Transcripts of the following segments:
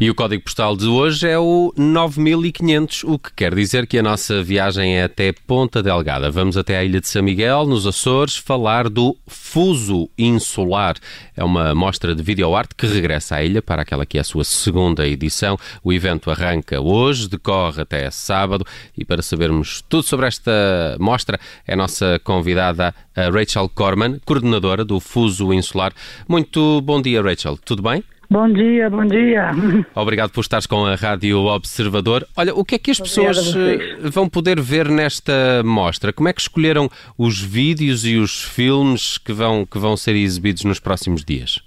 E o código postal de hoje é o 9500, o que quer dizer que a nossa viagem é até Ponta Delgada. Vamos até a ilha de São Miguel, nos Açores, falar do Fuso Insular. É uma mostra de videoarte que regressa à ilha para aquela que é a sua segunda edição. O evento arranca hoje, decorre até sábado e para sabermos tudo sobre esta mostra é a nossa convidada a Rachel Corman, coordenadora do Fuso Insular. Muito bom dia, Rachel. Tudo bem? Bom dia, bom dia. Obrigado por estares com a Rádio Observador. Olha, o que é que as pessoas eh, vão poder ver nesta mostra? Como é que escolheram os vídeos e os filmes que vão, que vão ser exibidos nos próximos dias?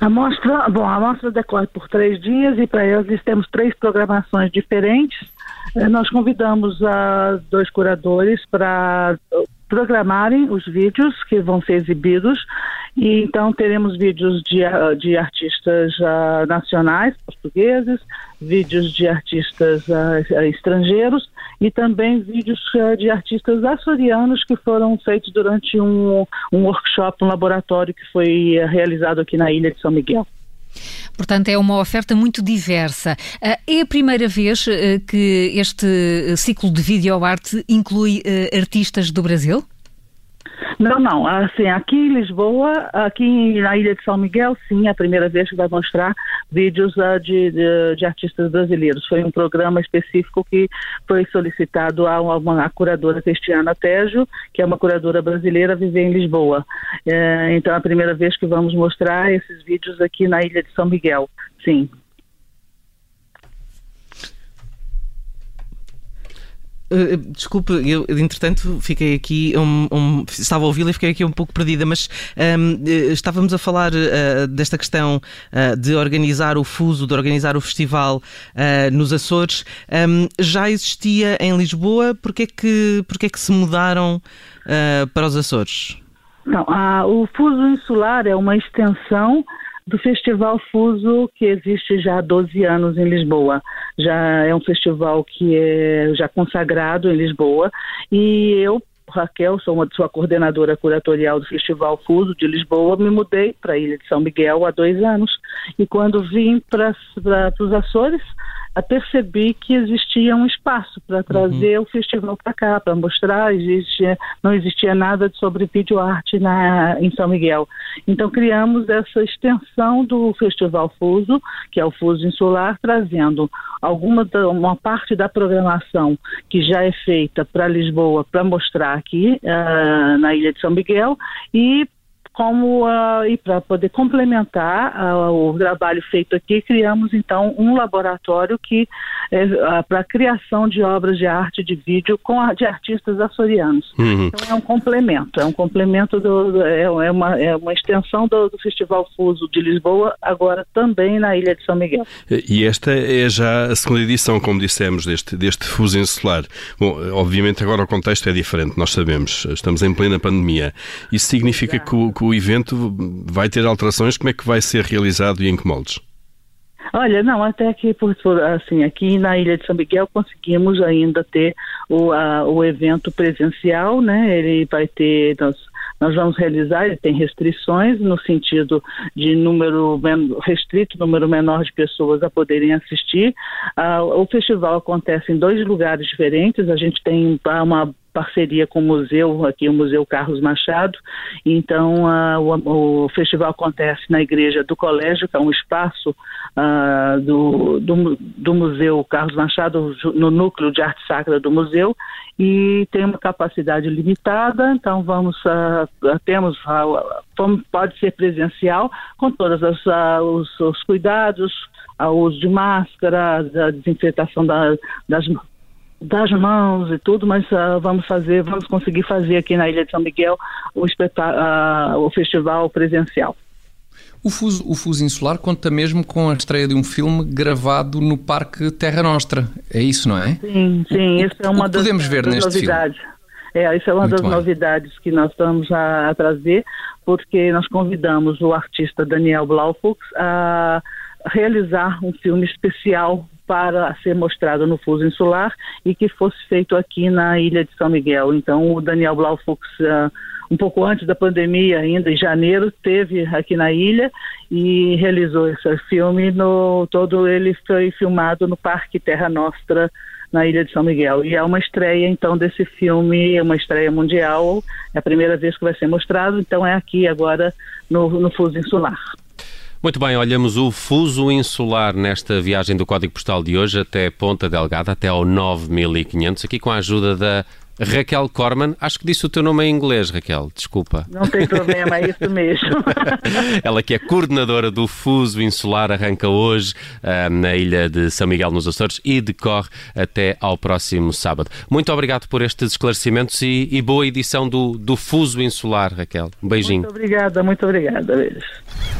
A mostra, bom, a mostra decorre por três dias e para eles temos três programações diferentes. Eh, nós convidamos a dois curadores para programarem os vídeos que vão ser exibidos e então teremos vídeos de, de artistas uh, nacionais, portugueses, vídeos de artistas uh, estrangeiros e também vídeos uh, de artistas açorianos que foram feitos durante um, um workshop, um laboratório que foi realizado aqui na ilha de São Miguel. Portanto, é uma oferta muito diversa. É a primeira vez que este ciclo de videoarte inclui artistas do Brasil? Não, não. Assim, aqui em Lisboa, aqui na Ilha de São Miguel, sim, é a primeira vez que vai mostrar vídeos uh, de, de, de, artistas brasileiros. Foi um programa específico que foi solicitado a uma a curadora Cristiana Tejo, que é uma curadora brasileira, viver em Lisboa. É, então, é a primeira vez que vamos mostrar esses vídeos aqui na Ilha de São Miguel, sim. Uh, desculpe, eu entretanto fiquei aqui, um, um, estava a ouvi-la e fiquei aqui um pouco perdida, mas um, eh, estávamos a falar uh, desta questão uh, de organizar o fuso, de organizar o festival nos Açores. já existia em Lisboa, porquê é que, porquê é que se mudaram para os Açores? Não, a, o fuso insular é uma extensão do Festival Fuso, que existe já há 12 anos em Lisboa. Já é um festival que é já consagrado em Lisboa e eu Raquel, sou uma sua coordenadora curatorial do Festival Fuso de Lisboa, me mudei para a Ilha de São Miguel há dois anos. E quando vim para os Açores, percebi que existia um espaço para trazer uhum. o festival para cá, para mostrar, existia, não existia nada sobre videoarte na, em São Miguel. Então criamos essa extensão do Festival Fuso, que é o Fuso Insular, trazendo alguma uma parte da programação que já é feita para Lisboa para mostrar aqui uh, na Ilha de São Miguel e como uh, e para poder complementar uh, o trabalho feito aqui, criamos então um laboratório que é uh, para a criação de obras de arte de vídeo com de artistas açorianos. Uhum. Então é um complemento, é um complemento do, é, é, uma, é uma extensão do, do, Festival Fuso de Lisboa, agora também na Ilha de São Miguel. E esta é já a segunda edição, como dissemos, deste, deste Fuso Insular. Bom, obviamente agora o contexto é diferente, nós sabemos, estamos em plena pandemia. Isso significa que o, que o evento vai ter alterações? Como é que vai ser realizado e em que moldes? Olha, não, até por, assim, aqui na Ilha de São Miguel conseguimos ainda ter o, a, o evento presencial, né? Ele vai ter, nós, nós vamos realizar, ele tem restrições no sentido de número restrito, número menor de pessoas a poderem assistir. Ah, o festival acontece em dois lugares diferentes, a gente tem uma parceria com o museu, aqui o Museu Carlos Machado. Então, o, o, festival acontece na igreja do colégio, que é um espaço uh, do, do, do, Museu Carlos Machado, no núcleo de arte sacra do museu, e tem uma capacidade limitada, então vamos, uh, temos, pode ser presencial, com todos os, os, cuidados, o uso de máscara, a desinfetação da, das das mãos e tudo, mas uh, vamos fazer, vamos conseguir fazer aqui na Ilha de São Miguel o, uh, o festival presencial. O Fuso, o Fuso Insular conta mesmo com a estreia de um filme gravado no Parque Terra Nostra. É isso, não é? Sim, sim. Isso é uma das, podemos ver das neste novidades. Filme? É, isso é uma Muito das bem. novidades que nós estamos a, a, trazer, porque nós convidamos o artista Daniel Blaufux a realizar um filme especial para ser mostrado no Fuso Insular e que fosse feito aqui na ilha de São Miguel. Então, o Daniel Blaufux, uh, um pouco antes da pandemia, ainda em janeiro, teve aqui na ilha e realizou esse filme. No, todo ele foi filmado no Parque Terra Nostra, na Ilha de São Miguel. E é uma estreia, então, desse filme, é uma estreia mundial, é a primeira vez que vai ser mostrado, então é aqui agora no, no Fuso Insular. Muito bem, olhamos o fuso insular nesta viagem do Código Postal de hoje até Ponta Delgada, até ao 9500, aqui com a ajuda da Raquel Corman. Acho que disse o teu nome em inglês, Raquel, desculpa. Não tem problema, é isso mesmo. Ela que é coordenadora do Fuso Insular, arranca hoje uh, na ilha de São Miguel nos Açores e decorre até ao próximo sábado. Muito obrigado por estes esclarecimentos e, e boa edição do, do Fuso Insular, Raquel. Um beijinho. Muito obrigada, muito obrigada. Beijo.